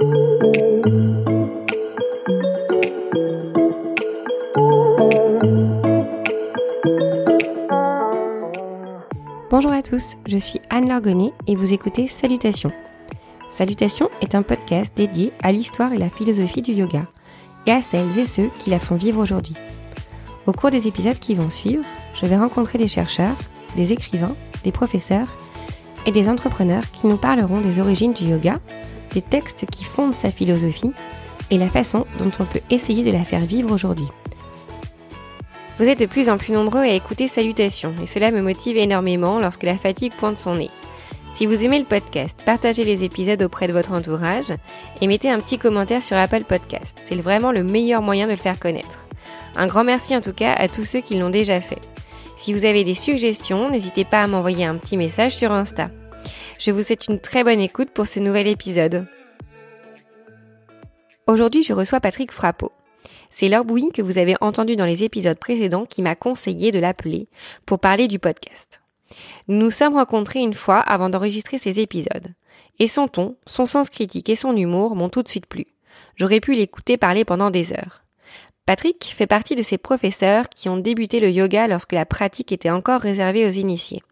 Bonjour à tous, je suis Anne Largonnet et vous écoutez Salutations. Salutations est un podcast dédié à l'histoire et la philosophie du yoga et à celles et ceux qui la font vivre aujourd'hui. Au cours des épisodes qui vont suivre, je vais rencontrer des chercheurs, des écrivains, des professeurs et des entrepreneurs qui nous parleront des origines du yoga, des textes qui fondent sa philosophie et la façon dont on peut essayer de la faire vivre aujourd'hui. Vous êtes de plus en plus nombreux à écouter Salutations et cela me motive énormément lorsque la fatigue pointe son nez. Si vous aimez le podcast, partagez les épisodes auprès de votre entourage et mettez un petit commentaire sur Apple Podcast. C'est vraiment le meilleur moyen de le faire connaître. Un grand merci en tout cas à tous ceux qui l'ont déjà fait. Si vous avez des suggestions, n'hésitez pas à m'envoyer un petit message sur Insta. Je vous souhaite une très bonne écoute pour ce nouvel épisode. Aujourd'hui, je reçois Patrick Frappeau. C'est Laure que vous avez entendu dans les épisodes précédents qui m'a conseillé de l'appeler pour parler du podcast. Nous nous sommes rencontrés une fois avant d'enregistrer ces épisodes. Et son ton, son sens critique et son humour m'ont tout de suite plu. J'aurais pu l'écouter parler pendant des heures. Patrick fait partie de ces professeurs qui ont débuté le yoga lorsque la pratique était encore réservée aux initiés.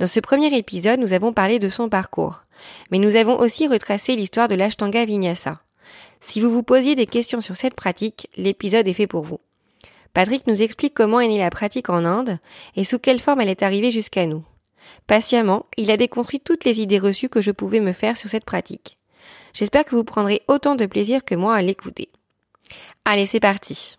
Dans ce premier épisode, nous avons parlé de son parcours, mais nous avons aussi retracé l'histoire de l'Ashtanga Vinyasa. Si vous vous posiez des questions sur cette pratique, l'épisode est fait pour vous. Patrick nous explique comment est née la pratique en Inde et sous quelle forme elle est arrivée jusqu'à nous. Patiemment, il a déconstruit toutes les idées reçues que je pouvais me faire sur cette pratique. J'espère que vous prendrez autant de plaisir que moi à l'écouter. Allez, c'est parti.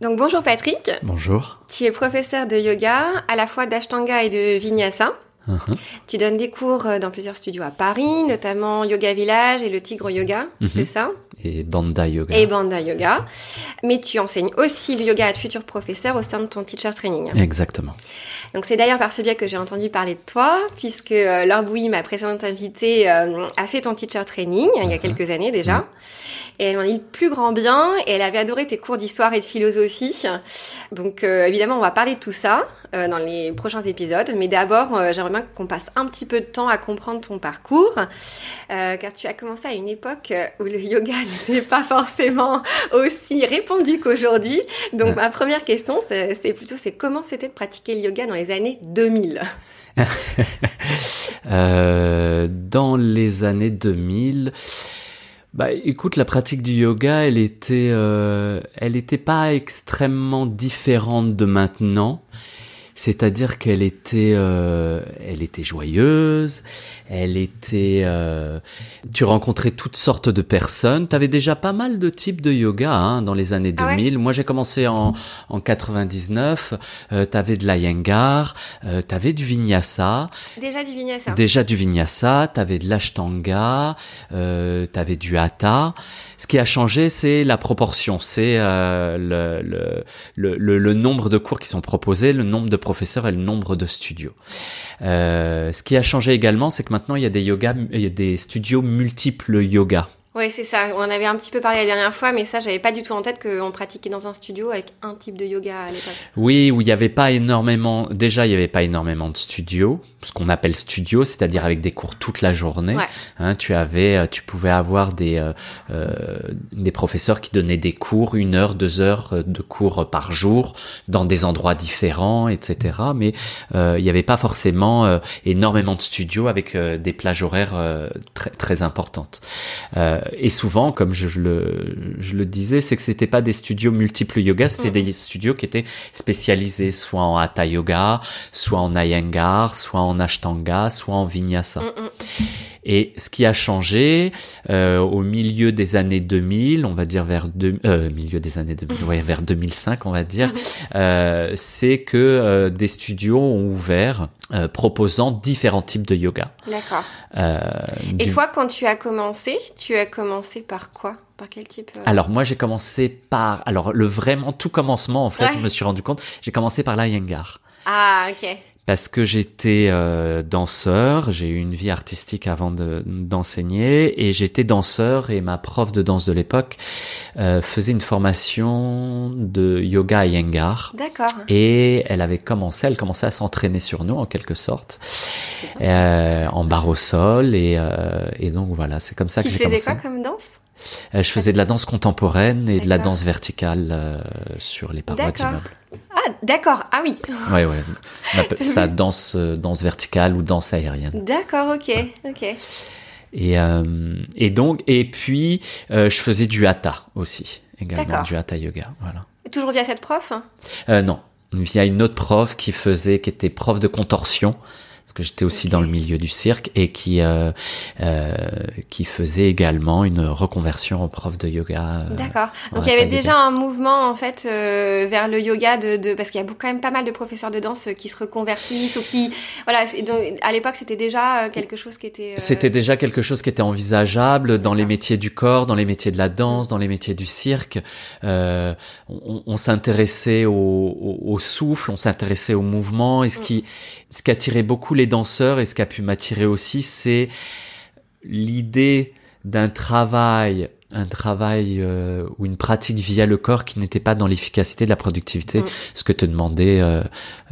Donc bonjour Patrick. Bonjour. Tu es professeur de yoga, à la fois d'Ashtanga et de Vinyasa. Uh-huh. Tu donnes des cours euh, dans plusieurs studios à Paris, notamment Yoga Village et le Tigre Yoga, Mhm. c'est ça? Et Banda Yoga. Et Banda Yoga. Mais tu enseignes aussi le yoga à de futurs professeurs au sein de ton teacher training. Exactement. Donc c'est d'ailleurs par ce biais que j'ai entendu parler de toi, puisque euh, Laure ma précédente invitée, euh, a fait ton teacher training il y a Uh-huh. quelques années déjà. Et elle m'en dit le plus grand bien, et elle avait adoré tes cours d'histoire et de philosophie. Donc euh, évidemment, on va parler de tout ça euh, dans les prochains épisodes. Mais d'abord, euh, j'aimerais bien qu'on passe un petit peu de temps à comprendre ton parcours, euh, car tu as commencé à une époque euh, où le yoga n'était pas forcément aussi répandu qu'aujourd'hui. Donc Ouais. ma première question, c'est plutôt c'est comment c'était de pratiquer le yoga dans les années 2000 Euh, dans les années 2000, bah écoute, la pratique du yoga, elle était, euh, elle était pas extrêmement différente de maintenant. C'est-à-dire qu'elle était, euh, elle était joyeuse, elle était, euh, tu rencontrais toutes sortes de personnes. Tu avais déjà pas mal de types de yoga hein, dans les années Ah ouais? 2000. Moi, j'ai commencé en, en 99. Euh, tu avais de l'Iyengar, euh, tu avais du Vinyasa. Déjà du vinyasa. Déjà du vinyasa, t'avais de l'ashtanga, euh, t'avais du hatha. Ce qui a changé, c'est la proportion, c'est euh, le, le, le- le nombre de cours qui sont proposés, le nombre de professeurs et le nombre de studios. Euh, ce qui a changé également, c'est que maintenant il y a des yoga, il y a des studios multiples yoga. Oui, c'est ça. On en avait un petit peu parlé la dernière fois, mais ça, j'avais pas du tout en tête qu'on pratiquait dans un studio avec un type de yoga à l'époque. Oui, où il n'y avait pas énormément. Déjà, il n'y avait pas énormément de studios, ce qu'on appelle studio, c'est-à-dire avec des cours toute la journée. Ouais. Hein, tu avais, euh, tu pouvais avoir des euh, euh, des professeurs qui donnaient des cours, une heure, deux heures euh, de cours par jour dans des endroits différents, etc. Mais euh, il n'y avait pas forcément euh, énormément de studios avec des plages horaires très très importantes. Et souvent, comme je, je le je le disais, c'est que c'était pas des studios multiples yoga, c'était Mhm. des studios qui étaient spécialisés soit en hatha yoga, soit en iyengar, soit en ashtanga, soit en vinyasa. Mm, mm. Et ce qui a changé euh, au milieu des années 2000, on va dire vers deux, euh, milieu des années 2000, ouais, vers 2005, on va dire, euh, c'est que euh, des studios ont ouvert euh, proposant différents types de yoga. D'accord. Euh, Et du- toi, quand tu as commencé, tu as commencé par quoi? Par quel type euh? Alors moi j'ai commencé par alors le vraiment tout commencement en fait Ouais. je me suis rendu compte j'ai commencé par l'iyengar Ah, ok. Parce que j'étais euh, danseur, j'ai eu une vie artistique avant d'enseigner et j'étais danseur et ma prof de danse de l'époque euh, faisait une formation de yoga à Yengar. D'accord. Et elle avait commencé, elle commençait à s'entraîner sur nous en quelque sorte, euh, en barre au sol et, euh, et donc voilà, c'est comme ça que j'ai commencé. Tu faisais quoi comme danse? Je faisais de la danse contemporaine et de la danse verticale euh, sur les parois d'immeubles. Ah, d'accord. Ah oui. Ouais, ouais. On appelle ça danse, euh, danse verticale ou danse aérienne. D'accord, ok, ok. Et, et donc, et puis, je faisais du hatha aussi, également, du hatha yoga, voilà. Toujours via cette prof? Non, via une autre prof qui faisait, qui était prof de contorsion parce que j'étais aussi dans le milieu du cirque et qui euh, euh, qui faisait également une reconversion en prof de yoga. Euh, D'accord. Donc il y avait déjà un mouvement en fait euh, vers le yoga de, de parce qu'il y a quand même pas mal de professeurs de danse qui se reconvertissent ou qui voilà donc, à l'époque c'était déjà quelque chose qui était. C'était déjà quelque chose qui était envisageable dans les métiers du corps, dans les métiers de la danse, dans les métiers du cirque. on, on s'intéressait au, au, au, souffle, on s'intéressait au mouvement et ce mm. qui ce qui attirait beaucoup les danseurs et ce qui a pu m'attirer aussi, c'est l'idée d'un travail, un travail euh, ou une pratique via le corps qui n'était pas dans l'efficacité de la productivité, mm. ce que te demandait euh,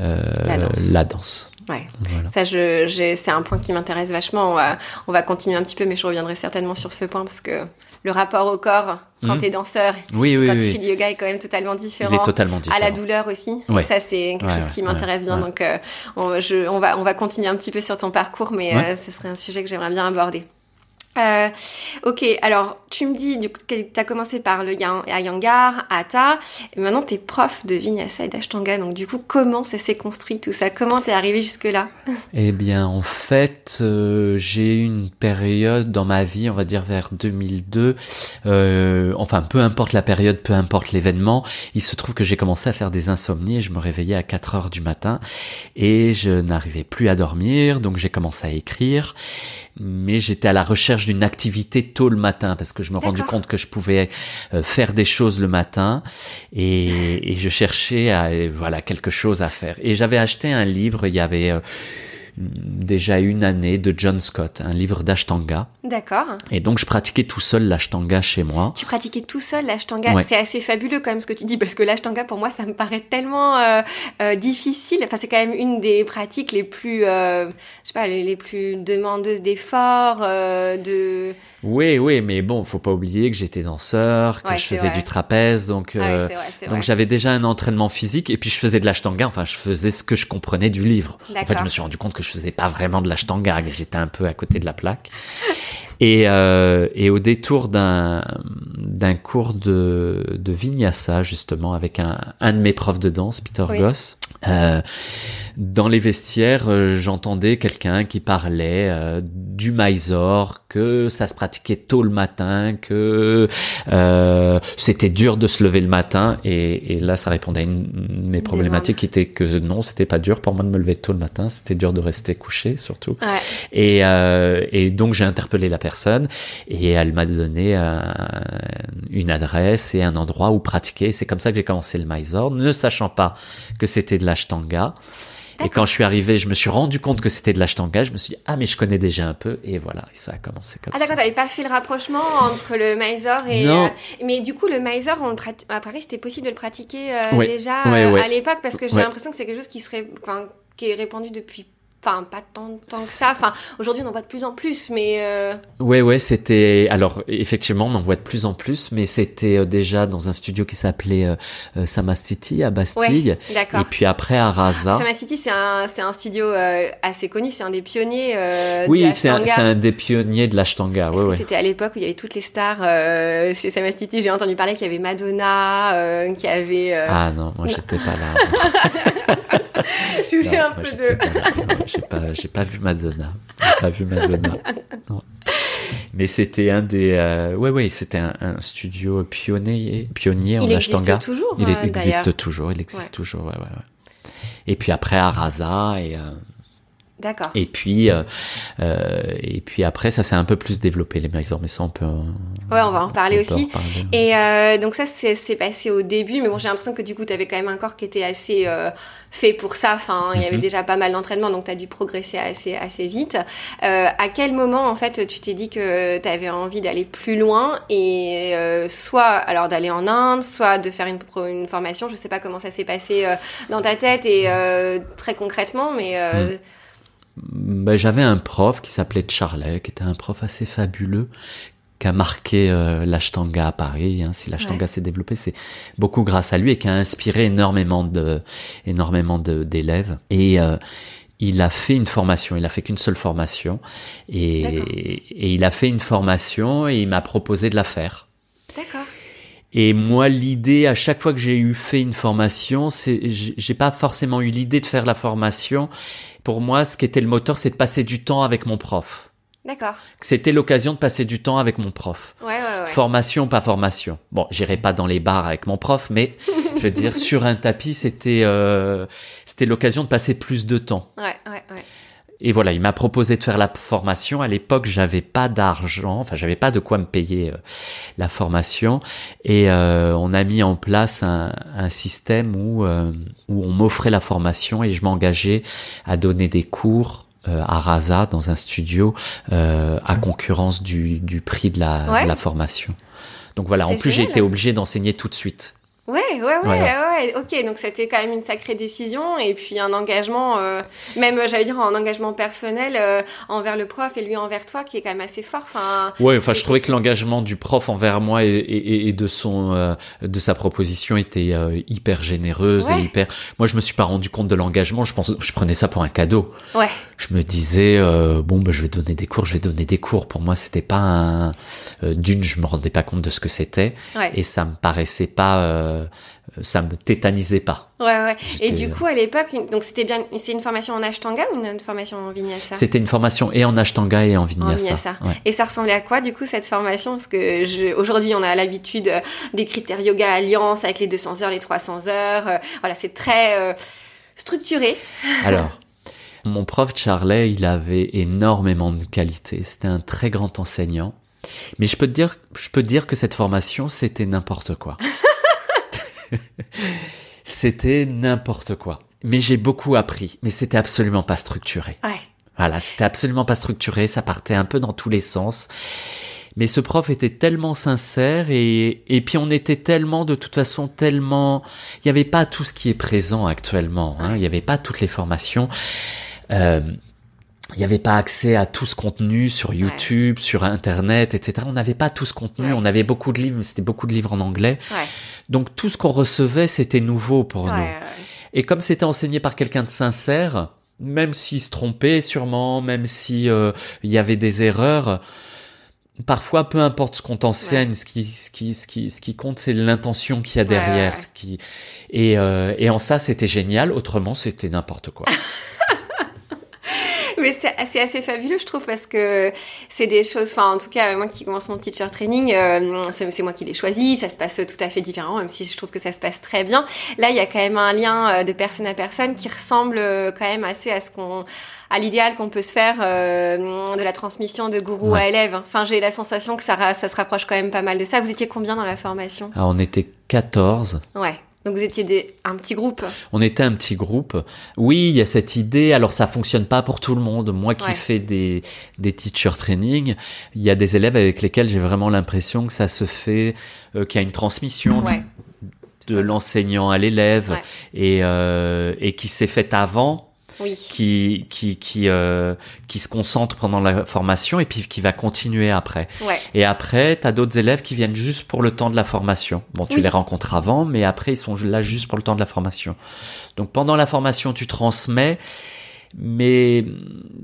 euh, la danse. Ouais. Ça, je, c'est un point qui m'intéresse vachement. On va, on va continuer un petit peu, mais je reviendrai certainement sur ce point parce que le rapport au corps quand mmh. t'es danseur, oui, oui, quand tu fais du yoga est quand même totalement différent. Il est totalement différent. À la douleur aussi. Et ça, c'est quelque chose qui m'intéresse bien. Donc, euh, on, je, on, va, on va continuer un petit peu sur ton parcours, mais euh, ce serait un sujet que j'aimerais bien aborder. Euh, ok, alors tu me dis tu as commencé par le Yangar, Ata, et maintenant tu es prof de Vinyasa et d'Ashtanga, donc du coup comment ça s'est construit tout ça? Comment t'es arrivé jusque-là? Eh bien en fait, euh, j'ai eu une période dans ma vie, on va dire vers 2002, euh, enfin peu importe la période, peu importe l'événement, il se trouve que j'ai commencé à faire des insomnies et je me réveillais à 4 heures du matin et je n'arrivais plus à dormir, donc j'ai commencé à écrire mais j'étais à la recherche d'une activité tôt le matin parce que je me rendu compte que je pouvais euh, faire des choses le matin et, et je cherchais à, voilà quelque chose à faire. Et j'avais acheté un livre, il y avait euh, déjà une année de John Scott, un livre d'Ashtanga. D'accord. Et donc je pratiquais tout seul l'Ashtanga chez moi. Tu pratiquais tout seul l'Ashtanga C'est assez fabuleux quand même ce que tu dis parce que l'Ashtanga pour moi ça me paraît tellement euh, euh, difficile. Enfin c'est quand même une des pratiques les plus, euh, je sais pas, les, les plus demandeuses d'efforts, euh, de oui, oui, mais bon, faut pas oublier que j'étais danseur, que je faisais du trapèze, donc donc j'avais déjà un entraînement physique et puis je faisais de l'ashtanga. Enfin, je faisais ce que je comprenais du livre. En fait, je me suis rendu compte que je faisais pas vraiment de l'ashtanga, que j'étais un peu à côté de la plaque. Et, euh, et au détour d'un d'un cours de, de vinyasa justement avec un, un de mes profs de danse, Peter Goss, euh, dans les vestiaires, euh, j'entendais quelqu'un qui parlait euh, du Mysore, que ça se pratiquait tôt le matin, que euh, c'était dur de se lever le matin. Et, et là, ça répondait à une de mes problématiques qui était que non, c'était pas dur pour moi de me lever tôt le matin, c'était dur de rester couché surtout. Ouais. Et, et donc j'ai interpellé la personne et elle m'a donné une adresse et un endroit où pratiquer. C'est comme ça que j'ai commencé le Mysore, ne sachant pas que c'était de l'ashtanga. Et quand je suis arrivé, je me suis rendu compte que c'était de l'ashtanga. Je me suis dit, ah, mais je connais déjà un peu. Et voilà, et ça a commencé comme ah, ça. Ah, d'accord, t'avais pas fait le rapprochement entre le Mysore et. Non. Euh, mais du coup, le Mysore, on à Paris, c'était possible de le pratiquer euh, déjà euh, à l'époque parce que j'ai l'impression que c'est quelque chose qui serait, enfin, qui est répandu depuis enfin pas tant, tant que ça. Enfin, aujourd'hui on en voit de plus en plus, mais euh... ouais ouais c'était alors effectivement on en voit de plus en plus, mais c'était euh, déjà dans un studio qui s'appelait euh, euh Samastiti à Bastille. Ouais, et puis après à Raza. Samastiti c'est un c'est un studio euh, assez connu, c'est un des pionniers. Euh, oui, c'est un, un des pionniers de l'ashtanga. Ouais, ouais. C'était à l'époque où il y avait toutes les stars chez Samastiti. J'ai entendu parler qu'il y avait Madonna, qu'il y avait. Ah non, moi j'étais pas là. Je voulais un peu de j'ai pas, j'ai pas vu Madonna. J'ai pas vu Madonna. Mais c'était un des, euh, ouais, ouais, c'était un, un, studio pionnier, pionnier il en Ashtanga. Existe toujours, il existe toujours. Il existe toujours. Ouais, ouais, ouais. Et puis après Arasa et. Euh, D'accord. Et puis, euh, euh, et puis après, ça s'est un peu plus développé les maisons, mais ça on peut. Ouais, on va en reparler aussi. Et euh, donc ça, c'est passé au début, mais bon, j'ai l'impression que du coup, tu avais quand même un corps qui était assez euh, fait pour ça. Enfin, il y avait Mhm. déjà pas mal d'entraînement, donc tu as dû progresser assez assez vite. Euh, à quel moment, en fait, tu t'es dit que tu avais envie d'aller plus loin et euh, soit alors d'aller en Inde, soit de faire une, une formation? Je sais pas comment ça s'est passé euh, dans ta tête et euh, très concrètement, mais euh, Ben, J'avais un prof qui s'appelait Charlet, qui était un prof assez fabuleux, qui a marqué euh, l'ashtanga à Paris. Hein. Si l'ashtanga Ouais. s'est développé, c'est beaucoup grâce à lui et qui a inspiré énormément de, énormément d'élèves. Et euh, il a fait une formation. Il a fait qu'une seule formation, et, et il a fait une formation et il m'a proposé de la faire. Et moi, l'idée, à chaque fois que j'ai eu fait une formation, c'est, j'ai j'ai pas forcément eu l'idée de faire la formation. Pour moi, ce qui était le moteur, c'est de passer du temps avec mon prof. D'accord. C'était l'occasion de passer du temps avec mon prof. Ouais, ouais, ouais. Formation, pas formation. Bon, j'irai pas dans les bars avec mon prof, mais je veux dire, sur un tapis, c'était, euh, c'était l'occasion de passer plus de temps. Ouais, ouais, ouais. Et voilà, il m'a proposé de faire la formation. À l'époque, j'avais pas d'argent, enfin, j'avais pas de quoi me payer euh, la formation. Et euh, on a mis en place un, un système où euh, où on m'offrait la formation et je m'engageais à donner des cours euh, à Rasa dans un studio euh, à concurrence du, du prix de la, Ouais. de la formation. Donc voilà, en plus j'ai été obligé d'enseigner tout de suite. Ouais, ouais, ouais, Voilà. ouais. Ok, donc c'était quand même une sacrée décision et puis un engagement, euh, même euh, j'allais dire un engagement personnel euh, envers le prof et lui envers toi qui est quand même assez fort. Enfin, Ouais, enfin, je trouvais que l'engagement du prof envers moi et, et, et de son, euh, de sa proposition était hyper généreuse Ouais. et hyper. Moi, je me suis pas rendu compte de l'engagement. Je pense, je prenais ça pour un cadeau. Ouais, Je me disais, bon, ben, je vais donner des cours, je vais donner des cours. Pour moi, c'était pas un. D'une, je me rendais pas compte de ce que c'était ouais, et ça me paraissait pas, euh, ça me tétanisait pas. ouais, ouais. Et du coup, à l'époque, donc c'était bien, c'est une formation en Ashtanga ou une formation en Vinyasa? C'était une formation et en Ashtanga et en En Vinyasa. Ouais. Et ça ressemblait à quoi du coup cette formation? Parce que je- aujourd'hui on a l'habitude euh, des critères yoga alliance avec les 200 heures, les 300 heures. euh, voilà, c'est très euh, structuré. Alors, mon prof Charlet, il avait énormément de qualités. C'était un très grand enseignant. Mais je peux te dire, je peux te dire que cette formation, c'était n'importe quoi. c'était n'importe quoi. Mais j'ai beaucoup appris. Mais c'était absolument pas structuré. Ouais. Voilà, c'était absolument pas structuré. Ça partait un peu dans tous les sens. Mais ce prof était tellement sincère et, et puis on était tellement, de toute façon, tellement, il n'y avait pas tout ce qui est présent actuellement, hein. il n'y avait pas toutes les formations, euh, il n'y avait pas accès à tout ce contenu sur YouTube, sur Internet, etc. On n'avait pas tout ce contenu, Ouais. on avait beaucoup de livres, mais c'était beaucoup de livres en anglais. Ouais. Donc tout ce qu'on recevait, c'était nouveau pour nous. ouais. Et comme c'était enseigné par quelqu'un de sincère, même s'il se trompait sûrement, même si euh, il y avait des erreurs, parfois peu importe ce qu'on t'enseigne, ce qui ce qui ce qui ce qui compte c'est l'intention qu'il y a derrière, ce qui et euh, et en ça c'était génial, autrement c'était n'importe quoi. Mais c'est assez fabuleux, je trouve, parce que c'est des choses. Enfin, en tout cas, moi qui commence mon teacher training, euh, c'est moi qui l'ai choisi. Ça se passe tout à fait différent, même si je trouve que ça se passe très bien. Là, il y a quand même un lien euh, de personne à personne qui ressemble euh, quand même assez à ce qu'on à l'idéal qu'on peut se faire euh, de la transmission de gourou Ouais. à élève. Enfin, j'ai la sensation que ça, ça se rapproche quand même pas mal de ça. Vous étiez combien dans la formation? Alors on était 14 Ouais. Donc vous étiez des, un petit groupe. On était un petit groupe. Oui, il y a cette idée. Alors, ça fonctionne pas pour tout le monde. Moi qui Ouais. fais des, des teacher training, il y a des élèves avec lesquels j'ai vraiment l'impression que ça se fait, euh, qu'il y a une transmission Ouais. de l'enseignant à l'élève Ouais. et, euh, et qui s'est faite avant, Oui. qui, qui, qui, euh, qui se concentre pendant la formation et puis qui va continuer après. Ouais. Et après, tu as d'autres élèves qui viennent juste pour le temps de la formation. Bon, tu Oui. les rencontres avant, mais après, ils sont là juste pour le temps de la formation. Donc pendant la formation, tu transmets, mais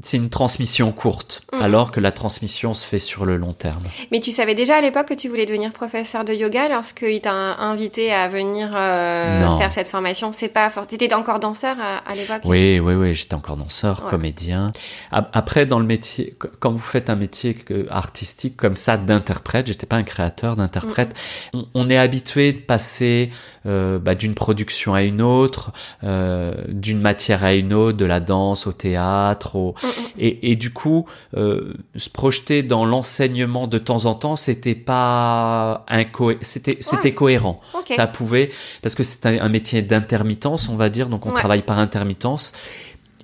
c'est une transmission courte, Mhm. alors que la transmission se fait sur le long terme. Mais tu savais déjà à l'époque que tu voulais devenir professeur de yoga lorsqu'il t'a invité à venir euh, faire cette formation? C'est pas fort. T'étais encore danseur à, à l'époque? Oui, oui, oui, j'étais encore danseur, Ouais. comédien. A- Après, dans le métier, qu- quand vous faites un métier que- artistique comme ça d'interprète, j'étais pas un créateur d'interprète, on, on est habitué de passer euh, bah, d'une production à une autre, euh, d'une matière à une autre, de la danse, danse, au théâtre, au... Mm, mm. Et, et du coup, euh, se projeter dans l'enseignement de temps en temps, c'était pas inco... c'était cohérent. Ça pouvait parce que c'est un, un métier d'intermittence, on va dire, donc on Ouais. travaille par intermittence.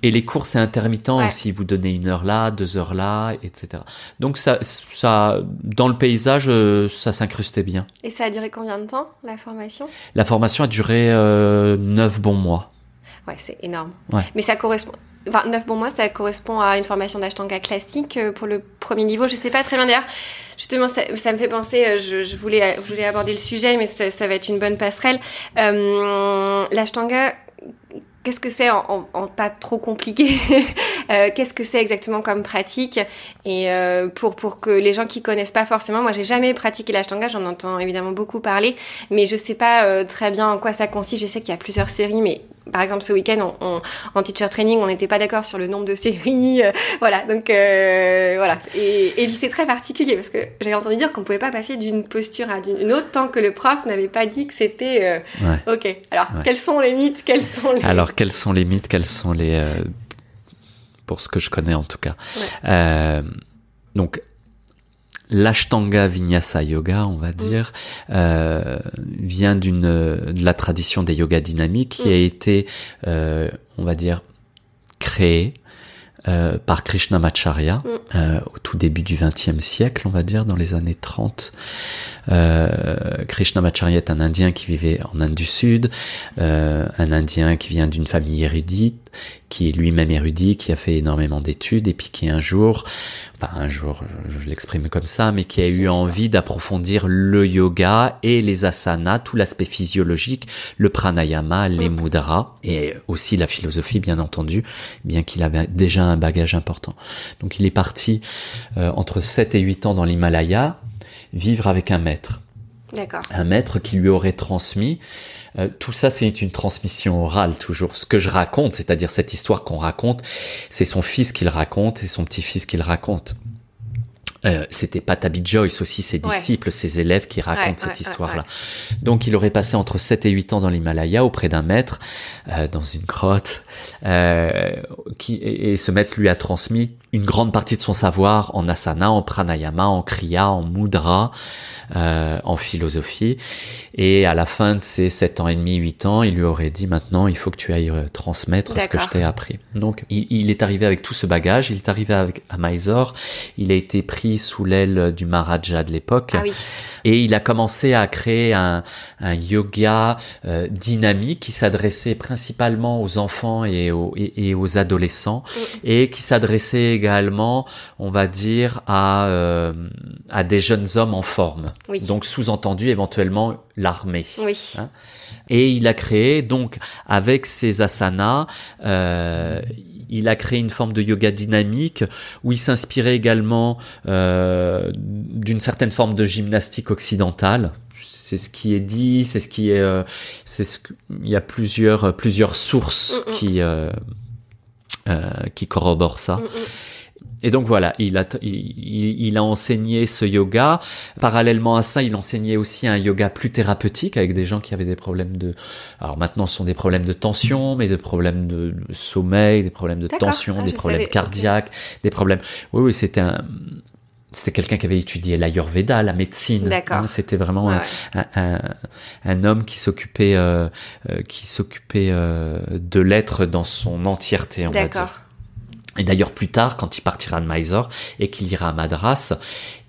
Et les cours, c'est intermittent Ouais. aussi. Vous donnez une heure là, deux heures là, etc. Donc ça, ça, dans le paysage, euh, ça s'incrustait bien. Et ça a duré combien de temps, la formation? La formation a duré euh, neuf bons mois. Ouais, c'est énorme. Ouais. Mais ça correspond. Enfin, 9 bons mois, ça correspond à une formation d'ashtanga classique euh, pour le premier niveau. Je sais pas très bien d'ailleurs. Justement, ça, ça me fait penser. euh, Je, je voulais, je voulais aborder le sujet, mais ça, ça va être une bonne passerelle. Euh, L'ashtanga, qu'est-ce que c'est en, en- en pas trop compliqué? Euh, Qu'est-ce que c'est exactement comme pratique? Et euh, pour pour que les gens qui connaissent pas forcément, moi j'ai jamais pratiqué l'ashtanga, j'en entends évidemment beaucoup parler, mais je sais pas euh, très bien en quoi ça consiste. Je sais qu'il y a plusieurs séries, mais par exemple ce week-end on, on- en teacher training, on n'était pas d'accord sur le nombre de séries, euh, voilà. Donc euh, voilà, et, et c'est très particulier parce que j'avais entendu dire qu'on pouvait pas passer d'une posture à une autre tant que le prof n'avait pas dit que c'était euh, Ouais. ok. Alors Ouais. quels sont les mythes Quels sont les Alors, quels sont les mythes Quels sont les... euh, pour ce que je connais en tout cas. Euh, donc, l'Ashtanga Vinyasa Yoga, on va dire, euh, vient d'une de la tradition des yogas dynamiques qui Mm. a été, euh, on va dire, créée euh, par Krishnamacharya Mm. euh, au tout début du XXe siècle, on va dire, dans les années 30. Euh, Krishnamacharya est un Indien qui vivait en Inde du Sud, euh, un Indien qui vient d'une famille érudite, qui est lui-même érudit, qui a fait énormément d'études et puis qui un jour, enfin un jour, je, je l'exprime comme ça, mais qui a eu envie d'approfondir le yoga et les asanas, tout l'aspect physiologique, le pranayama, les mudras et aussi la philosophie, bien entendu, bien qu'il avait déjà un bagage important. Donc il est parti euh, entre 7 et 8 ans dans l'Himalaya, vivre avec un maître D'accord. un maître qui lui aurait transmis. Euh, tout ça, c'est une transmission orale toujours. Ce que je raconte, c'est-à-dire cette histoire qu'on raconte, c'est son fils qui le raconte et son petit-fils qui le raconte. Euh, c'était Patabi Joyce aussi, ses Ouais. disciples, ses élèves qui racontent Ouais, cette ouais, histoire-là. Donc il aurait passé entre 7 et 8 ans dans l'Himalaya auprès d'un maître, euh, dans une grotte, euh, qui, et, et ce maître lui a transmis une grande partie de son savoir en asana, en pranayama, en kriya, en mudra, euh, en philosophie. Et à la fin de ses 7 ans et demi, 8 ans, il lui aurait dit maintenant, il faut que tu ailles euh, transmettre ce que je t'ai appris. Donc il, il est arrivé avec tout ce bagage, il est arrivé avec, à Mysore, il a été pris sous l'aile du Maharaja de l'époque. Ah oui. Et il a commencé à créer un, un yoga euh, dynamique qui s'adressait principalement aux enfants et aux, et, et aux adolescents et qui s'adressait également, on va dire, à, euh, à des jeunes hommes en forme. Oui. Donc sous-entendu éventuellement l'armée. Oui. Hein Et il a créé donc avec ces asanas, euh, il a créé une forme de yoga dynamique où il s'inspirait également euh, d'une certaine forme de gymnastique occidentale. C'est ce qui est dit, c'est ce qui est, euh, c'est ce il y a plusieurs plusieurs sources Mm, mm. qui euh, euh, qui corroborent ça. Et donc voilà, il a, il, il- a enseigné ce yoga. Parallèlement à ça, il enseignait aussi un yoga plus thérapeutique avec des gens qui avaient des problèmes de... Alors maintenant, ce sont des problèmes de tension, mais des problèmes de de sommeil, des problèmes de tension, Ah, des problèmes savais, cardiaques, des problèmes... Oui, oui, c'était un... C'était quelqu'un qui avait étudié l'ayurveda, la médecine. D'accord. Hein, C'était vraiment Ouais, un, ouais. un, un- un homme qui s'occupait, euh, euh, qui s'occupait euh, de l'être dans son entièreté, on va dire. Et d'ailleurs, plus tard, quand il partira de Mysore et qu'il ira à Madras,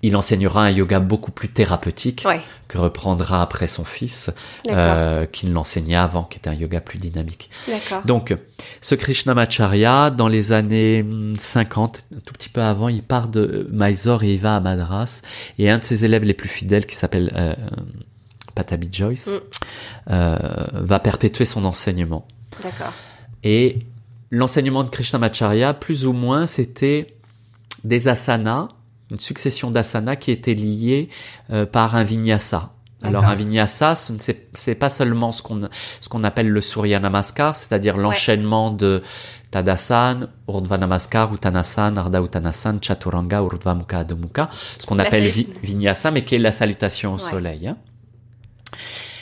il enseignera un yoga beaucoup plus thérapeutique Ouais. que reprendra après son fils, euh, qui ne l'enseignait avant, qui était un yoga plus dynamique. Donc, ce Krishnamacharya, dans les années hum, 50, un tout petit peu avant, il part de Mysore et il va à Madras. Et un de ses élèves les plus fidèles, qui s'appelle euh, Patabi Joyce, Mm. euh, va perpétuer son enseignement. D'accord. Et l'enseignement de Krishnamacharya, plus ou moins, c'était des asanas, une succession d'asanas qui étaient liés euh, par un vinyasa. Alors un vinyasa, c'est pas seulement ce qu'on ce qu'on appelle le Surya Namaskar, c'est-à-dire l'enchaînement de Tadasana, Urdhva Namaskar, Uttanasana, Ardha Uttanasana, Chaturanga, Urdhva Mukha, Adho Mukha, ce qu'on appelle vi- vinyasa, mais qui est la salutation au Ouais. soleil. hein.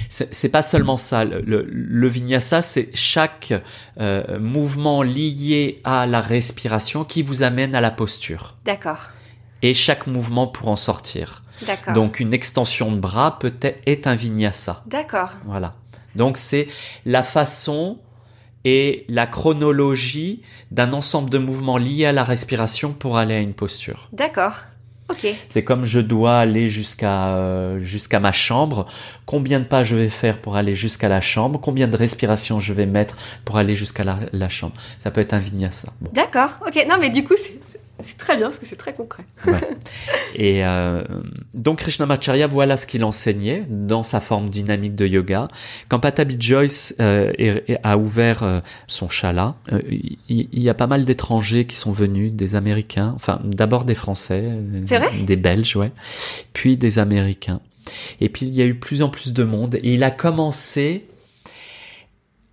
C'est pas seulement ça. Le, le, le vinyasa, c'est chaque euh, mouvement lié à la respiration qui vous amène à la posture. D'accord. Et chaque mouvement pour en sortir. D'accord. Donc une extension de bras peut-être est un vinyasa. D'accord. Voilà. Donc c'est la façon et la chronologie d'un ensemble de mouvements liés à la respiration pour aller à une posture. D'accord. C'est comme je dois aller jusqu'à euh, jusqu'à ma chambre, combien de pas je vais faire pour aller jusqu'à la chambre, combien de respirations je vais mettre pour aller jusqu'à la, la chambre? Ça peut être un vinyasa. Bon. D'accord. Ok. Non, mais du coup, c'est- très bien parce que c'est très concret. Ouais. Et euh, donc Krishnamacharya, voilà ce qu'il enseignait dans sa forme dynamique de yoga. Quand Patabi Joyce euh, est- a ouvert euh, son chala, il y, a pas mal d'étrangers qui sont venus, des Américains, enfin d'abord des Français, des Belges, ouais, puis des Américains. Et puis il y a eu plus en plus de monde et il a commencé.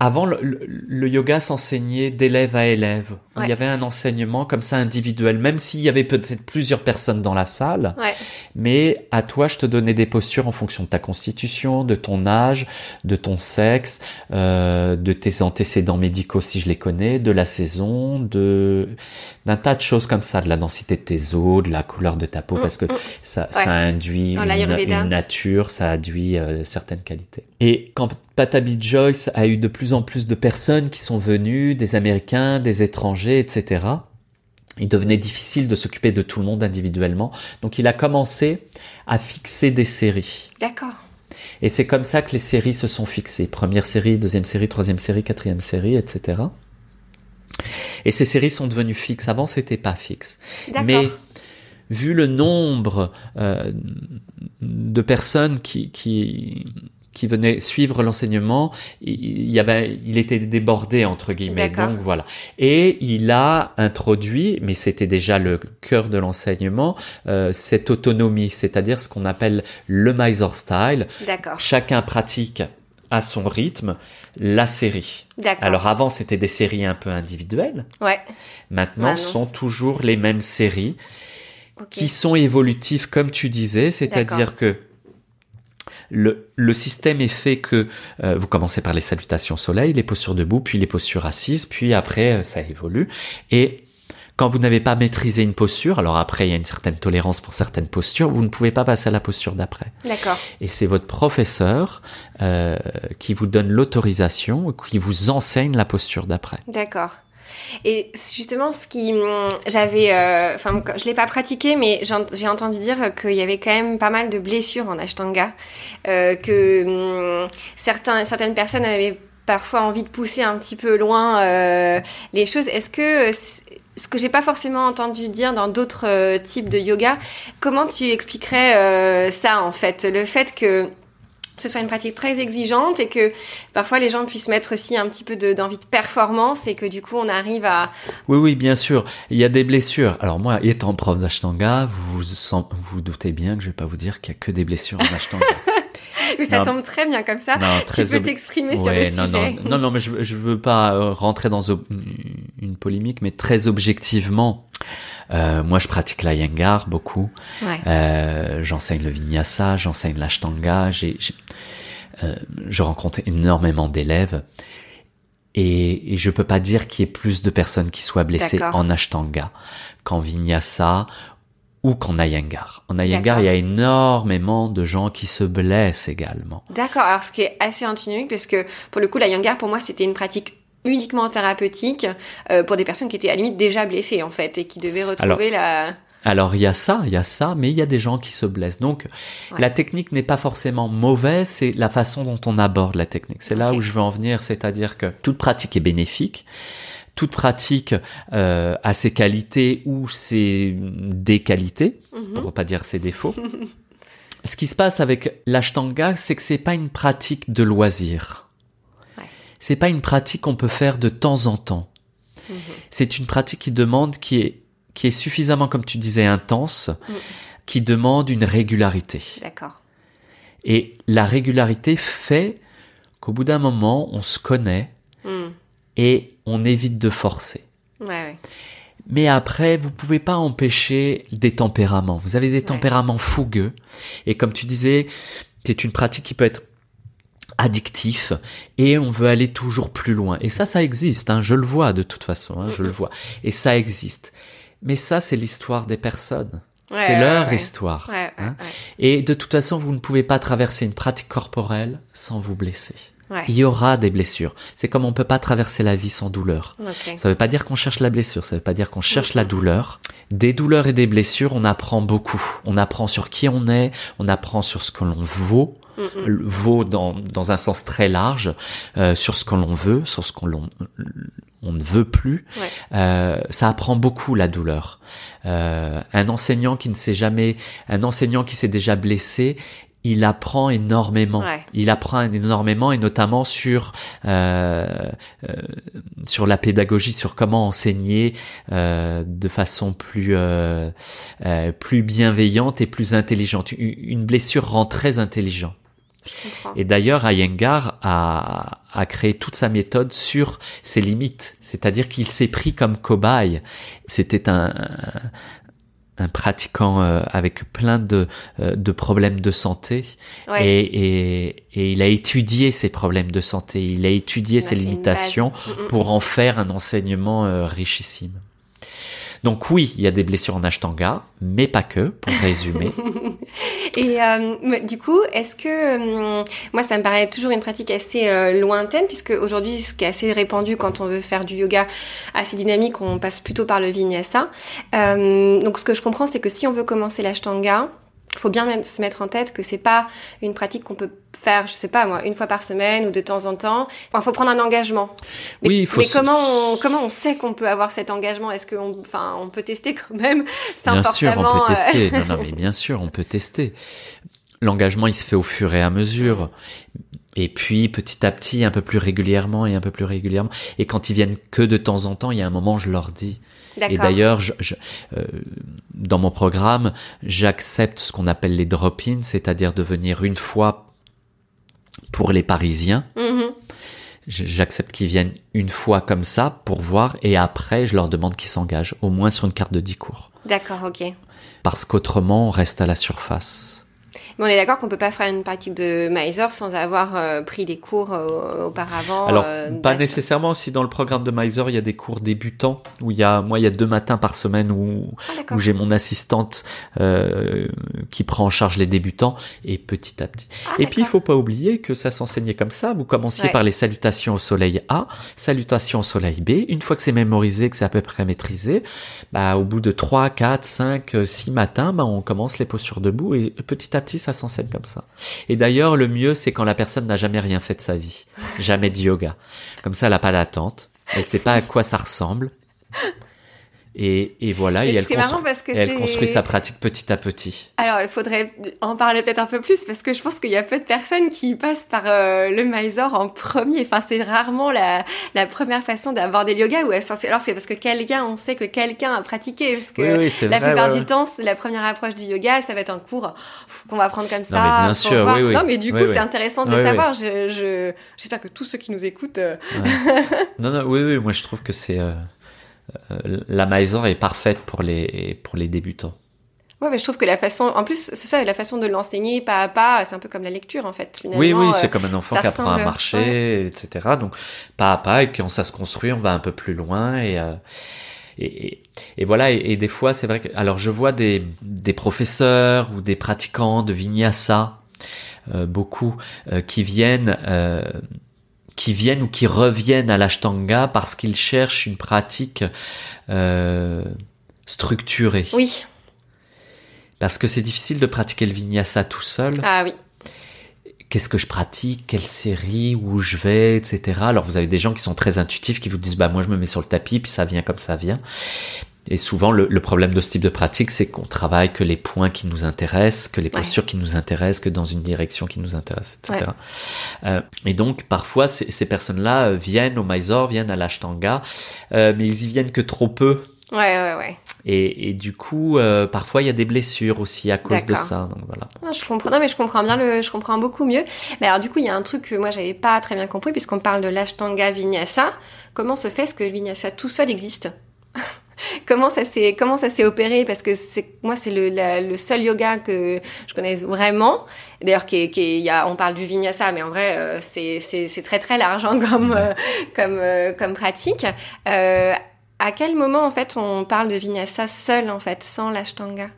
Avant, le, le- yoga s'enseignait d'élève à élève. Ouais. Il y avait un enseignement comme ça individuel, même s'il y avait peut-être plusieurs personnes dans la salle. Ouais. Mais à toi, je te donnais des postures en fonction de ta constitution, de ton âge, de ton sexe, euh, de tes antécédents médicaux si je les connais, de la saison, de d'un tas de choses comme ça, de la densité de tes os, de la couleur de ta peau, Mm, parce que mm. ça, ça induit Dans une, une nature, ça induit euh, certaines qualités. Et quand Patabi Joyce a eu de plus en plus de personnes qui sont venues, des Américains, des étrangers, etc., il devenait difficile de s'occuper de tout le monde individuellement. Donc il a commencé à fixer des séries. D'accord. Et c'est comme ça que les séries se sont fixées. Première série, deuxième série, troisième série, quatrième série, etc. Et ces séries sont devenues fixes. Avant, c'était pas fixe. D'accord. Mais vu le nombre euh, de personnes qui, qui, qui venaient suivre l'enseignement, il, y avait, il était débordé entre guillemets. Donc voilà. Et il a introduit, mais c'était déjà le cœur de l'enseignement, euh, cette autonomie, c'est-à-dire ce qu'on appelle le Mysore style. D'accord. Chacun pratique à son rythme la série. D'accord. Alors avant, c'était des séries un peu individuelles. Ouais. Maintenant, ce sont c'est- toujours les mêmes séries Ok. qui sont évolutives, comme tu disais, c'est-à-dire que le, le système est fait que euh, vous commencez par les salutations soleil, les postures debout, puis les postures assises, puis après euh, ça évolue. Et quand vous n'avez pas maîtrisé une posture, alors après il y a une certaine tolérance pour certaines postures, vous ne pouvez pas passer à la posture d'après. D'accord. Et c'est votre professeur euh, qui vous donne l'autorisation, qui vous enseigne la posture d'après. D'accord. Et justement, ce qui, hum, j'avais, euh, enfin, je l'ai pas pratiqué, mais j'ai entendu dire qu'il y avait quand même pas mal de blessures en Ashtanga, euh, que hum, certains, certaines personnes avaient parfois envie de pousser un petit peu loin euh, les choses. Est-ce que ce que j'ai pas forcément entendu dire dans d'autres euh, types de yoga, comment tu expliquerais euh, ça en fait, le fait que ce soit une pratique très exigeante et que parfois les gens puissent mettre aussi un petit peu de- d'envie de, performance et que du coup on arrive à... Oui, oui, bien sûr. Il y a des blessures. Alors moi, étant prof d'Ashtanga, vous vous, vous doutez bien que je vais pas vous dire qu'il y a que des blessures en Ashtanga. Mais ça Non. tombe très bien comme ça. non, tu peux ob- t'exprimer sur Ouais, le non, sujet. non, non, mais je, je veux pas euh, rentrer dans une polémique, mais très objectivement, euh, moi je pratique la Yangar beaucoup. Ouais. Euh, j'enseigne le vinyasa, j'enseigne l'ashtanga, j'ai, j'ai- euh, je rencontre énormément d'élèves et, et je peux pas dire qu'il y ait plus de personnes qui soient blessées en ashtanga qu'en vinyasa ou qu'en iyengar. En iyengar, il y a énormément de gens qui se blessent également. D'accord, alors ce qui est assez antinomique parce que pour le coup la yangar pour moi c'était une pratique uniquement thérapeutique euh, pour des personnes qui étaient à la limite déjà blessées en fait et qui devaient retrouver la... Alors il y a ça, il y a ça, mais il y a des gens qui se blessent. Donc Ouais. la technique n'est pas forcément mauvaise, c'est la façon dont on aborde la technique. C'est là où je veux en venir, c'est-à-dire que toute pratique est bénéfique. Toute pratique euh, a ses qualités ou ses déqualités, Mhm. pour pas dire ses défauts. Ce qui se passe avec l'ashtanga, c'est que c'est pas une pratique de loisir. C'est pas une pratique qu'on peut faire de temps en temps. Mhm. C'est une pratique qui demande, qui est, qui est suffisamment, comme tu disais, intense, Mm. qui demande une régularité. D'accord. Et la régularité fait qu'au bout d'un moment, on se connaît Hmm. et on évite de forcer. Ouais, ouais. Mais après, vous pouvez pas empêcher des tempéraments. Vous avez des tempéraments fougueux. Et comme tu disais, c'est une pratique qui peut être addictif et on veut aller toujours plus loin. Et ça, ça existe, hein, je le vois de toute façon, hein, je le vois. Et ça existe. Mais ça, c'est l'histoire des personnes. c'est leur histoire. Hein. Et de toute façon, vous ne pouvez pas traverser une pratique corporelle sans vous blesser. Il y aura des blessures. C'est comme on peut pas traverser la vie sans douleur. Ça veut pas dire qu'on cherche la blessure, ça veut pas dire qu'on cherche la douleur. Des douleurs et des blessures, on apprend beaucoup. On apprend sur qui on est, on apprend sur ce que l'on vaut, vaut dans, dans un sens très large, euh, sur ce que l'on veut, sur ce qu'on on ne veut plus. Euh, ça apprend beaucoup la douleur. Euh, un enseignant qui ne s'est jamais, un enseignant qui s'est déjà blessé, il apprend énormément. Il apprend énormément et notamment sur euh, euh, sur la pédagogie, sur comment enseigner euh, de façon plus euh, euh, plus bienveillante et plus intelligente. Une blessure rend très intelligent. Et d'ailleurs, Iyengar a, a créé toute sa méthode sur ses limites, c'est-à-dire qu'il s'est pris comme cobaye. C'était un, un pratiquant euh, avec plein de, euh, de problèmes de santé et, et, et, il a étudié ses problèmes de santé, il a étudié ses limitations mm, mm, pour mm. en faire un enseignement euh, richissime. Donc oui, il y a des blessures en ashtanga, mais pas que, pour résumer. Et euh, du coup, est-ce que euh, moi ça me paraît toujours une pratique assez euh, lointaine puisque aujourd'hui ce qui est assez répandu quand on veut faire du yoga assez dynamique, on passe plutôt par le vinyasa. donc ce que je comprends c'est que si on veut commencer l'ashtanga, faut bien se mettre en tête que c'est pas une pratique qu'on peut faire, je sais pas moi, une fois par semaine ou de temps en temps. Il faut prendre un engagement. Mais, oui, il faut. Mais comment on, comment on sait qu'on peut avoir cet engagement? Est-ce qu'on, enfin, on peut tester quand même? Bien sûr, on peut tester. non, non, mais bien sûr, on peut tester. L'engagement, il se fait au fur et à mesure. Et puis petit à petit, un peu plus régulièrement et un peu plus régulièrement. Et quand ils viennent que de temps en temps, il y a un moment, je leur dis. Et d'ailleurs, je, je, euh, dans mon programme, j'accepte ce qu'on appelle les drop-ins, c'est-à-dire de venir une fois pour les Parisiens. Mm-hmm. J'accepte qu'ils viennent une fois comme ça pour voir et après, je leur demande qu'ils s'engagent, au moins sur une carte de 10 cours. D'accord, ok. Parce qu'autrement, on reste à la surface. Mais on est d'accord qu'on peut pas faire une pratique de Mysore sans avoir euh, pris des cours euh, auparavant. Alors, euh, pas nécessairement. Si dans le programme de Mysore, il y a des cours débutants où il y a, moi, il y a deux matins par semaine où, ah, où j'ai mon assistante qui prend en charge les débutants et petit à petit. Ah, et puis, il faut pas oublier que ça s'enseignait comme ça. Vous commenciez par les salutations au soleil A, salutations au soleil B. Une fois que c'est mémorisé, que c'est à peu près maîtrisé, bah, au bout de 3, 4, 5, 6 matins, bah, on commence les postures debout et petit à petit, ça s'enseigne comme ça. Et d'ailleurs, le mieux, c'est quand la personne n'a jamais rien fait de sa vie, jamais de yoga. Comme ça, elle n'a pas d'attente, elle sait pas à quoi ça ressemble. Et, et voilà, et, elle, construit, parce que elle construit sa pratique petit à petit. Alors, il faudrait en parler peut-être un peu plus parce que je pense qu'il y a peu de personnes qui passent par euh, le Mysore en premier. Enfin, c'est rarement la, la première façon d'aborder le yoga. Ou alors, c'est parce que quelqu'un, on sait que quelqu'un a pratiqué. Parce que la plupart du temps, c'est la première approche du yoga, ça va être un cours qu'on va prendre comme ça. Non, mais bien sûr, oui, oui. Non, mais du coup, c'est intéressant de le savoir. Je, je, j'espère que tous ceux qui nous écoutent. Euh, non, non, oui, oui, moi je trouve que c'est. Euh, la maison est parfaite pour les, pour les débutants. Ouais, mais je trouve que la façon, en plus, c'est ça, la façon de l'enseigner pas à pas, c'est un peu comme la lecture, en fait. Finalement, oui, oui, c'est comme un enfant qui apprend à marcher, etc. Donc, pas à pas, et quand ça se construit, on va un peu plus loin, et, euh, et, et, voilà, et, des fois, c'est vrai que, alors, je vois des, des professeurs ou des pratiquants de vinyasa, euh, beaucoup, qui viennent qui viennent ou qui reviennent à l'ashtanga parce qu'ils cherchent une pratique euh, structurée. Oui. Parce que c'est difficile de pratiquer le vinyasa tout seul. Ah oui. Qu'est-ce que je pratique? Quelle série? Où je vais? Etc. Alors vous avez des gens qui sont très intuitifs qui vous disent bah moi je me mets sur le tapis puis ça vient comme ça vient. Et souvent, le, problème de ce type de pratique, c'est qu'on travaille que les points qui nous intéressent, que les postures qui nous intéressent, que dans une direction qui nous intéresse, etc. Euh, et donc, parfois, ces, personnes-là euh, viennent au Mysore, viennent à l'Ashtanga, euh, mais ils y viennent que trop peu. Ouais, ouais, ouais. Et, et du coup, euh, parfois, il y a des blessures aussi à cause de ça. Donc voilà. Ah, je comprends. Non, mais je comprends bien le, je comprends beaucoup mieux. Mais alors, du coup, il y a un truc que moi, j'avais pas très bien compris, puisqu'on parle de l'Ashtanga Vinyasa. Comment se fait ce que le Vinyasa tout seul existe? comment ça s'est comment ça s'est opéré? Parce que c'est moi c'est le, le seul yoga que je connais vraiment. D'ailleurs qui, qui y a on parle du vinyasa mais en vrai euh, c'est c'est très très large hein, comme euh, comme euh, comme pratique. À quel moment en fait on parle de vinyasa seul en fait sans l'ashtanga?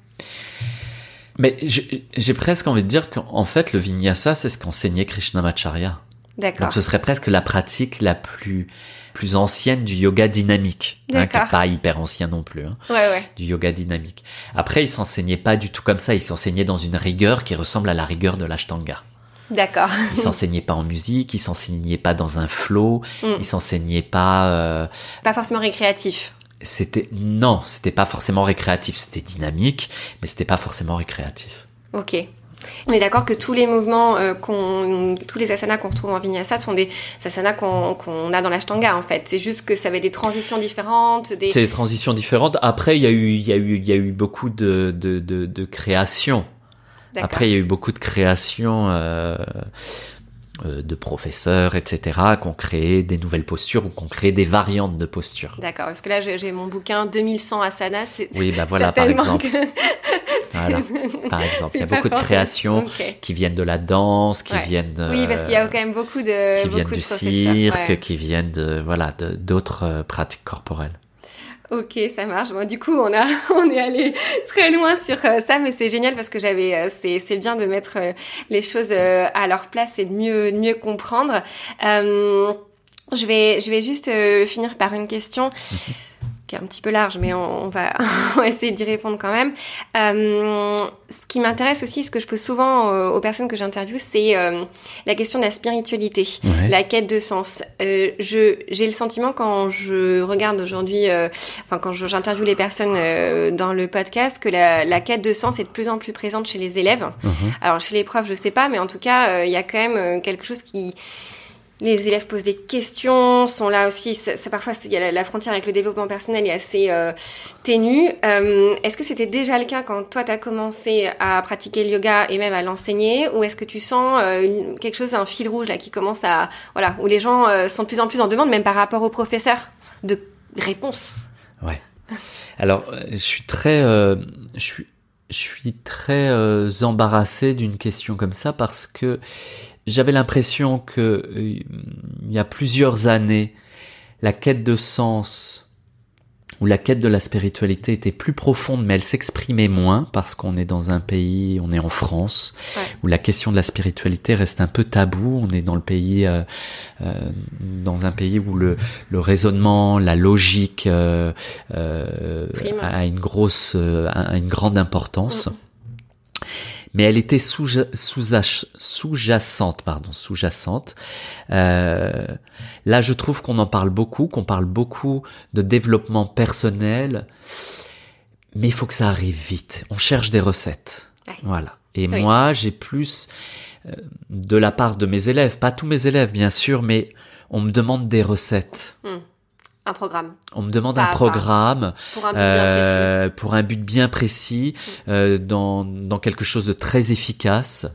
Mais j'ai presque envie de dire qu'en fait le vinyasa c'est ce qu'enseignait Krishnamacharya D'accord. Donc ce serait presque la pratique la plus plus ancienne du yoga dynamique, hein, qui pas hyper ancien non plus, hein, ouais, ouais. du yoga dynamique. Après, il s'enseignait pas du tout comme ça, il s'enseignait dans une rigueur qui ressemble à la rigueur de l'ashtanga. D'accord. Il s'enseignait pas en musique, il s'enseignait pas dans un flow, mm. il s'enseignait pas. Euh... Pas forcément récréatif. C'était non, c'était pas forcément récréatif, c'était dynamique, mais c'était pas forcément récréatif. Ok. On est d'accord que tous les mouvements, euh, qu'on, tous les asanas qu'on retrouve en vinyasa sont des asanas qu'on, a dans l'ashtanga en fait. C'est juste que ça avait des transitions différentes. Des... C'est des transitions différentes. Après, il y a eu, il y a eu, il y a eu beaucoup de, de, de, de créations. Après, il y a eu beaucoup de créations. Euh, de professeurs, etc., qui ont créé des nouvelles postures ou qui ont créé des variantes de postures. D'accord, parce que là j'ai mon bouquin 2100 asanas. Oui, bah voilà, par exemple. Voilà, par exemple, il y a beaucoup de créations qui viennent de la danse, qui viennent. oui, parce qu'il y a quand même beaucoup de. Qui viennent du cirque, qui viennent de voilà d'autres euh, pratiques corporelles. Ok, ça marche. Bon, du coup, on a, on est allé très loin sur euh, ça, mais c'est génial parce que j'avais, euh, c'est, c'est bien de mettre les choses à leur place et de mieux, mieux comprendre. je vais, je vais juste finir par une question. Qui est un petit peu large, mais on, va, essayer d'y répondre quand même. Euh, ce qui m'intéresse aussi, ce que je pose souvent euh, aux personnes que j'interviewe, c'est euh, la question de la spiritualité, la quête de sens. Euh, je j'ai le sentiment quand je regarde aujourd'hui, euh, enfin quand j'interviewe les personnes dans le podcast, que la, la, quête de sens est de plus en plus présente chez les élèves. Mhm. Alors chez les profs, je sais pas, mais en tout cas, il y a quand même quelque chose qui les élèves posent des questions, sont là aussi. C'est parfois la, frontière avec le développement personnel est assez euh, ténue. Euh, est-ce que c'était déjà le cas quand toi tu as commencé à pratiquer le yoga et même à l'enseigner, ou est-ce que tu sens euh, quelque chose, un fil rouge là qui commence à voilà où les gens sont de plus en plus en demande, même par rapport aux professeurs, de réponses. Ouais. Alors je suis très, je suis, je suis très embarrassé d'une question comme ça parce que j'avais l'impression que euh, il y a plusieurs années, la quête de sens ou la quête de la spiritualité était plus profonde, mais elle s'exprimait moins parce qu'on est dans un pays, on est en France, où la question de la spiritualité reste un peu tabou. On est dans le pays, euh, euh, dans un pays où le, le raisonnement, la logique euh, euh a une grosse, a une grande importance. Mm mais elle était sous, sous, pardon, sous-jacente. Euh, là, je trouve qu'on en parle beaucoup, qu'on parle beaucoup de développement personnel, mais il faut que ça arrive vite. On cherche des recettes, voilà. Et moi, j'ai plus euh, de la part de mes élèves, pas tous mes élèves bien sûr, mais on me demande des recettes. Hmm. Un programme. On me demande un programme pour un but bien précis, euh, pour un but bien précis mm. euh, dans, dans quelque chose de très efficace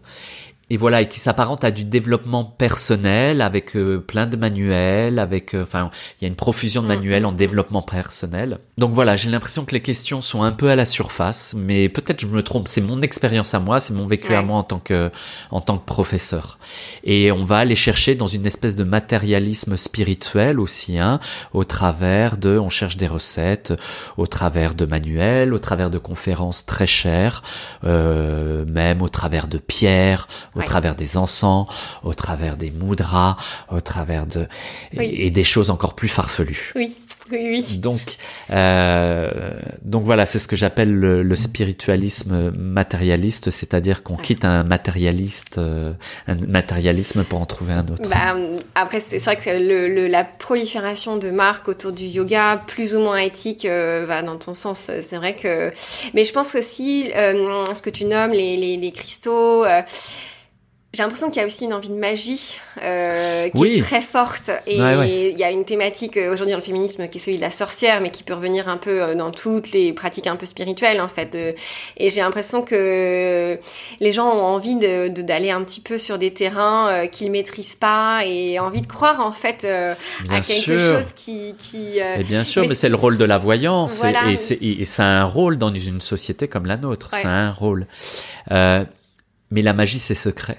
et voilà et qui s'apparente à du développement personnel avec euh, plein de manuels avec euh, enfin il y a une profusion de mm. manuels en développement personnel. Donc voilà j'ai l'impression que les questions sont un peu à la surface mais peut-être je me trompe. C'est mon expérience à moi c'est mon vécu à moi en tant que en tant que professeur. Et on va aller chercher dans une espèce de matérialisme spirituel aussi hein au travers de on cherche des recettes au travers de manuels au travers de conférences très chères euh, même au travers de pierres au travers des encens, au travers des moudras, au travers de et, des choses encore plus farfelues. Oui, oui, oui. Donc, euh, donc voilà, c'est ce que j'appelle le, spiritualisme matérialiste, c'est-à-dire qu'on quitte un matérialiste, euh, un matérialisme pour en trouver un autre. Bah, après, c'est vrai que le, la prolifération de marques autour du yoga, plus ou moins éthique, euh, va dans ton sens. C'est vrai que, mais je pense aussi euh, ce que tu nommes les, les, les cristaux j'ai l'impression qu'il y a aussi une envie de magie euh, qui est très forte. Et il y a une thématique euh, aujourd'hui dans le féminisme qui est celui de la sorcière, mais qui peut revenir un peu euh, dans toutes les pratiques un peu spirituelles en fait. Et j'ai l'impression que les gens ont envie de d'aller un petit peu sur des terrains euh, qu'ils maîtrisent pas et envie de croire en fait à quelque chose qui. qui et bien sûr, mais, c'est le rôle de la voyance et, et, ça a un rôle dans une société comme la nôtre. Ça a un rôle. Euh, mais la magie, c'est secret.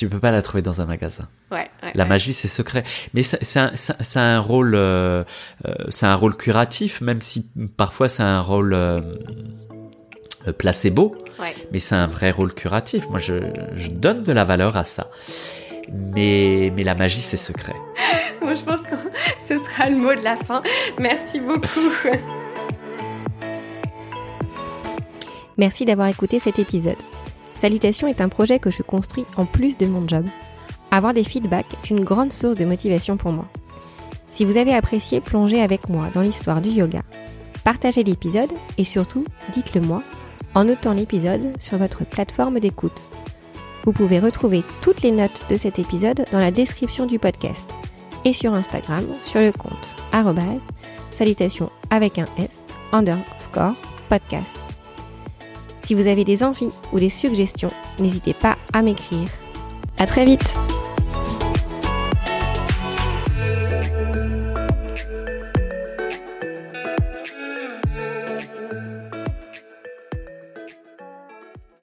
Tu peux pas la trouver dans un magasin. Ouais, la magie, c'est secret. Mais ça, a un rôle, euh, euh, c'est un rôle curatif, même si parfois c'est un rôle euh, placebo. Ouais. Mais c'est un vrai rôle curatif. Moi, je, je, donne de la valeur à ça. Mais, mais la magie, c'est secret. Moi, je pense que ce sera le mot de la fin. Merci beaucoup. Merci d'avoir écouté cet épisode. Salutation est un projet que je construis en plus de mon job. Avoir des feedbacks est une grande source de motivation pour moi. Si vous avez apprécié plonger avec moi dans l'histoire du yoga, partagez l'épisode et surtout dites-le moi en notant l'épisode sur votre plateforme d'écoute. Vous pouvez retrouver toutes les notes de cet épisode dans la description du podcast et sur Instagram sur le compte salutation avec un S underscore podcast. Si vous avez des envies ou des suggestions, n'hésitez pas à m'écrire. À très vite!